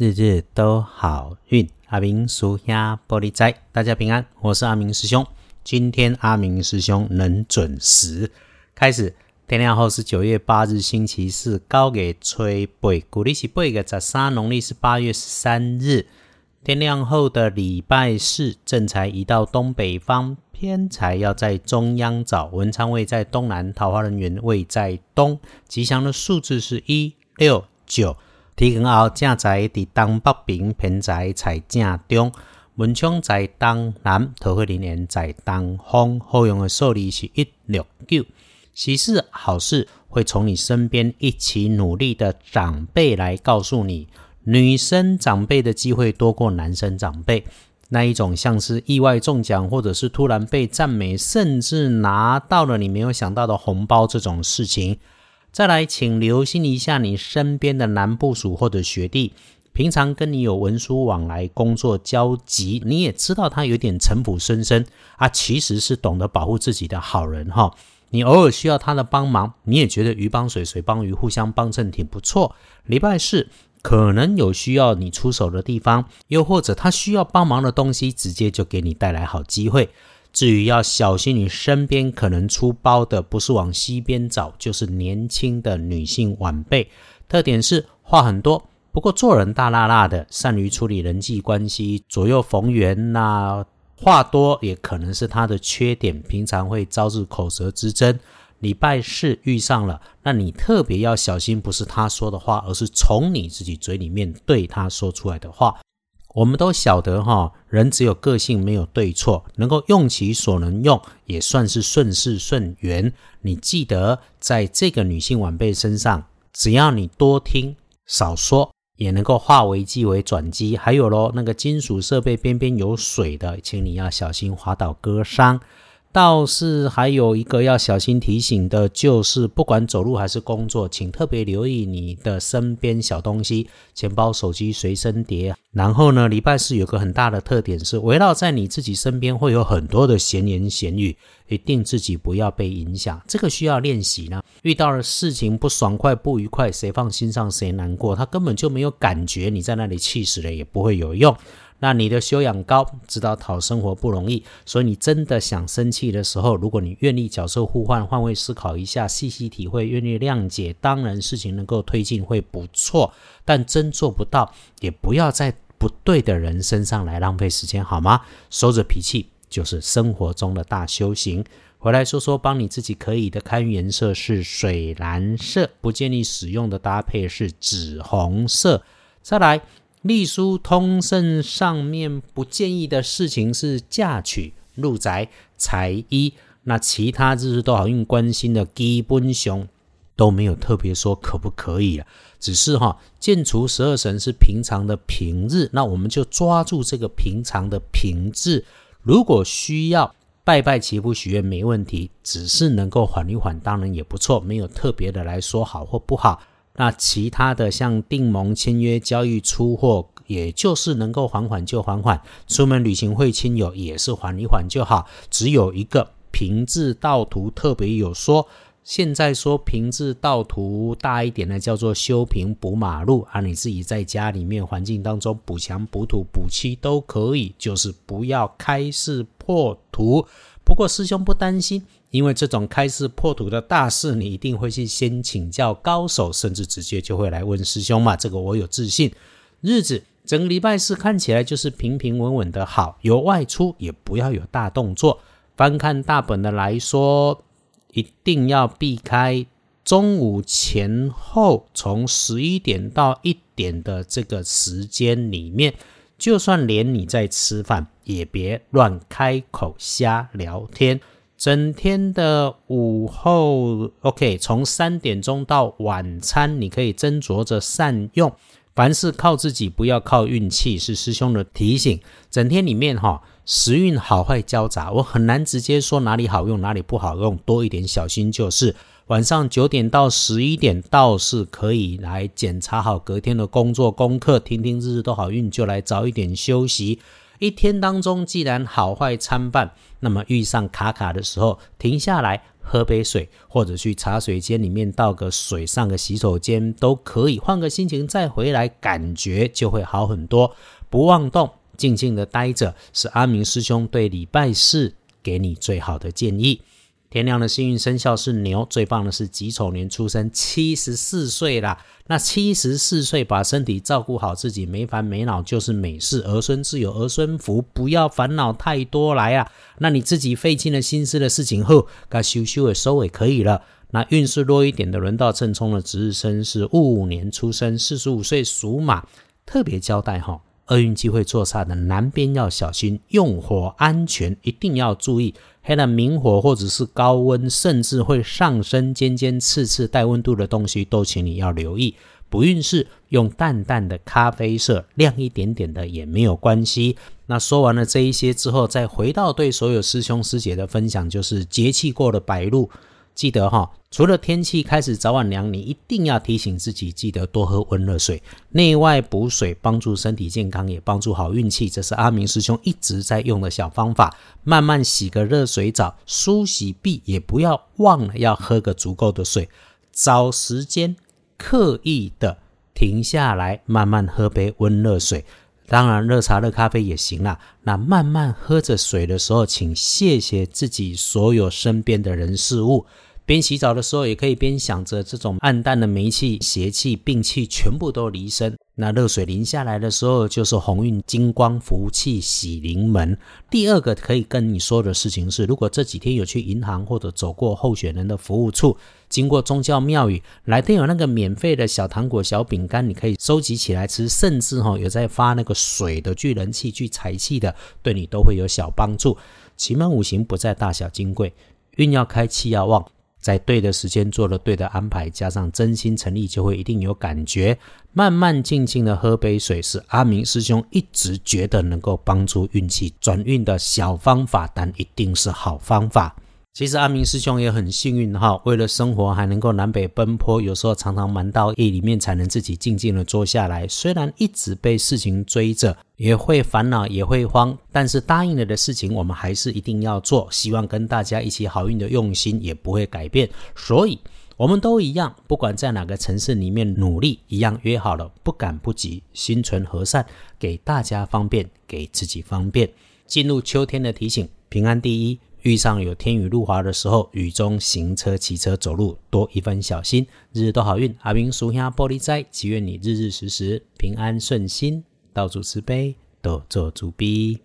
日日都好运，阿明属下玻璃仔，大家平安，我是阿明师兄。今天阿明师兄能准时开始。天亮后是九月八日，星期四，高给吹背，古历是八月十三，农历是八月十三日。天亮后的礼拜四，正财移到东北方，偏财要在中央找，文昌位在东南，桃花人员位在东。吉祥的数字是一六九。提根后正在伫东北边，偏在在正中，文昌在东南，桃花人缘在东方。好用的数字是一六九。喜事好事会从你身边一起努力的长辈来告诉你，女生长辈的机会多过男生长辈。那一种像是意外中奖，或者是突然被赞美，甚至拿到了你没有想到的红包这种事情。再来，请留心一下你身边的男部属或者学弟，平常跟你有文书往来、工作交集，你也知道他有点城府深深啊，其实是懂得保护自己的好人哈。你偶尔需要他的帮忙，你也觉得鱼帮水，水帮鱼，互相帮衬挺不错。礼拜四可能有需要你出手的地方，又或者他需要帮忙的东西，直接就给你带来好机会。至于要小心，你身边可能出包的不是往西边找，就是年轻的女性晚辈。特点是话很多，不过做人大辣辣的，善于处理人际关系，左右逢源呐。话多也可能是他的缺点，平常会招致口舌之争。礼拜四遇上了，那你特别要小心，不是他说的话，而是从你自己嘴里面对他说出来的话。我们都晓得哈，人只有个性没有对错，能够用其所能用，也算是顺势顺缘。你记得，在这个女性晚辈身上，只要你多听少说，也能够化危机为转机。还有喽，那个金属设备边边有水的，请你要小心滑倒割伤。倒是还有一个要小心提醒的，就是不管走路还是工作，请特别留意你的身边小东西，钱包、手机随身碟。然后呢，礼拜四有个很大的特点是，围绕在你自己身边会有很多的闲言闲语，一定自己不要被影响。这个需要练习呢。遇到了事情不爽快、不愉快，谁放心上谁难过，他根本就没有感觉，你在那里气死了也不会有用。那你的修养高，知道讨生活不容易，所以你真的想生气的时候，如果你愿意角色互换，换位思考一下，细细体会，愿意谅解，当然事情能够推进会不错。但真做不到，也不要在不对的人身上来浪费时间，好吗？收着脾气就是生活中的大修行。回来说说，帮你自己可以的，看颜色是水蓝色，不建议使用的搭配是紫红色。再来。隶书通胜上面不建议的事情是嫁娶、入宅、裁衣，那其他日日都好运关心的基本熊都没有特别说可不可以了，只是哈，建除十二神是平常的平日，那我们就抓住这个平常的平日，如果需要拜拜祈福许愿没问题，只是能够缓一缓，当然也不错，没有特别的来说好或不好。那其他的像订盟、签约、交易、出货，也就是能够缓缓就缓缓。出门旅行会亲友也是缓一缓就好。只有一个平治道图特别有说，现在说平治道图大一点的叫做修平补马路啊，你自己在家里面环境当中补墙、补土、补漆都可以，就是不要开市破图。不过师兄不担心。因为这种开市破土的大事，你一定会去先请教高手，甚至直接就会来问师兄嘛。这个我有自信。日子整个礼拜四看起来就是平平稳稳的好，有外出也不要有大动作。翻看大本的来说，一定要避开中午前后，从十一点到一点的这个时间里面，就算连你在吃饭，也别乱开口瞎聊天。整天的午后，OK，从三点钟到晚餐，你可以斟酌着善用。凡事靠自己，不要靠运气，是师兄的提醒。整天里面哈，时运好坏交杂，我很难直接说哪里好用，哪里不好用，多一点小心就是。晚上九点到十一点，倒是可以来检查好隔天的工作功课，听听日日都好运，就来早一点休息。一天当中既然好坏参半，那么遇上卡卡的时候，停下来喝杯水，或者去茶水间里面倒个水，上个洗手间都可以，换个心情再回来，感觉就会好很多。不妄动，静静的待着，是阿明师兄对礼拜四给你最好的建议。天亮的幸运生肖是牛，最棒的是己丑年出生，七十四岁啦。那七十四岁把身体照顾好，自己没烦没恼就是美事。儿孙自有儿孙福，不要烦恼太多来啊。那你自己费尽了心思的事情后，该修修也收尾可以了。那运势弱一点的，轮到正冲的值日生是戊午年出生，四十五岁属马，特别交代哈。厄运机会坐煞的南边要小心，用火安全一定要注意。黑了明火或者是高温，甚至会上升尖尖刺刺带温度的东西，都请你要留意。不运势用淡淡的咖啡色，亮一点点的也没有关系。那说完了这一些之后，再回到对所有师兄师姐的分享，就是节气过的白露。记得哈，除了天气开始早晚凉，你一定要提醒自己，记得多喝温热水，内外补水，帮助身体健康，也帮助好运气。这是阿明师兄一直在用的小方法。慢慢洗个热水澡，梳洗毕，也不要忘了要喝个足够的水。找时间刻意的停下来，慢慢喝杯温热水。当然，热茶、热咖啡也行啦。那慢慢喝着水的时候，请谢谢自己所有身边的人事物。边洗澡的时候，也可以边想着这种暗淡的霉气、邪气、病气全部都离身。那热水淋下来的时候，就是鸿运、金光、福气喜临门。第二个可以跟你说的事情是，如果这几天有去银行或者走过候选人的服务处，经过宗教庙宇，来都有那个免费的小糖果、小饼干，你可以收集起来吃。甚至哈有在发那个水的聚人气、聚财气的，对你都会有小帮助。奇门五行不在大小金贵，运要开，气要旺。在对的时间做了对的安排，加上真心诚意，就会一定有感觉。慢慢静静的喝杯水，是阿明师兄一直觉得能够帮助运气转运的小方法，但一定是好方法。其实阿明师兄也很幸运哈，为了生活还能够南北奔波，有时候常常忙到夜里面才能自己静静的坐下来。虽然一直被事情追着，也会烦恼，也会慌，但是答应了的事情我们还是一定要做。希望跟大家一起好运的用心也不会改变，所以我们都一样，不管在哪个城市里面努力，一样约好了，不赶不急，心存和善，给大家方便，给自己方便。进入秋天的提醒，平安第一。遇上有天雨路滑的时候，雨中行车、骑车、走路多一分小心，日日都好运。阿明属下玻璃斋，祈愿你日日时时平安顺心，到处慈悲，多做主逼。